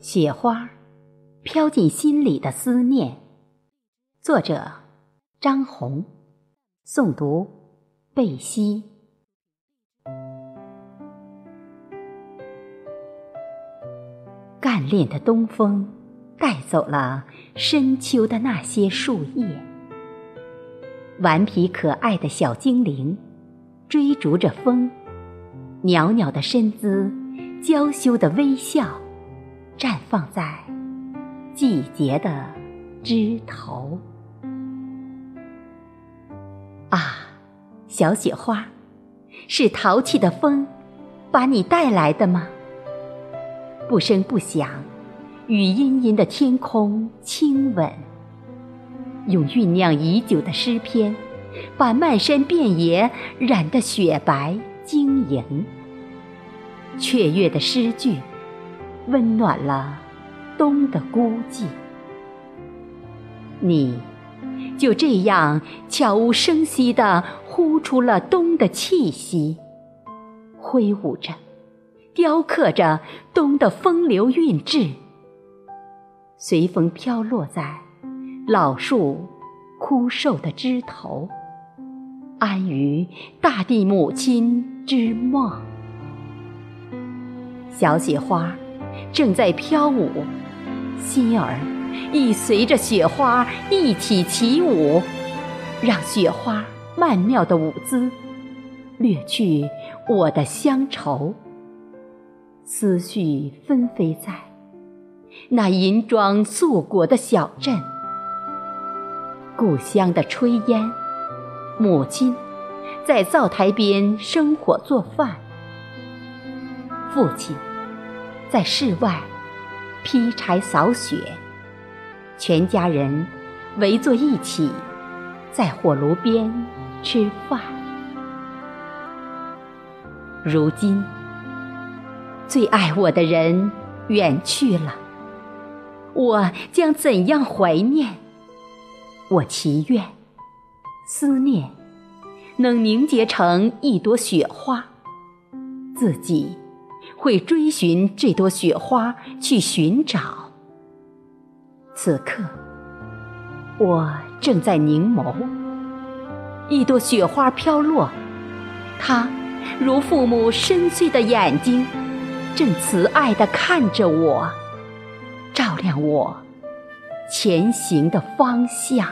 雪花飘进心里的思念。作者：张红，诵读：贝西。干练的东风带走了深秋的那些树叶，顽皮可爱的小精灵追逐着风，袅袅的身姿，娇羞的微笑。绽放在季节的枝头啊，小雪花，是淘气的风把你带来的吗？不声不响，与阴阴的天空亲吻，用酝酿已久的诗篇，把漫山遍野染得雪白晶莹。雀跃的诗句。温暖了冬的孤寂，你就这样悄无声息地呼出了冬的气息，挥舞着，雕刻着冬的风流韵致，随风飘落在老树枯瘦的枝头，安于大地母亲之梦，小雪花。正在飘舞，心儿亦随着雪花一起起舞，让雪花曼妙的舞姿掠去我的乡愁。思绪纷飞在那银装素裹的小镇，故乡的炊烟，母亲在灶台边生火做饭，父亲。在室外劈柴扫雪，全家人围坐一起，在火炉边吃饭。如今，最爱我的人远去了，我将怎样怀念？我祈愿，思念能凝结成一朵雪花，自己。会追寻这朵雪花去寻找。此刻，我正在凝眸，一朵雪花飘落，它如父母深邃的眼睛，正慈爱地看着我，照亮我前行的方向。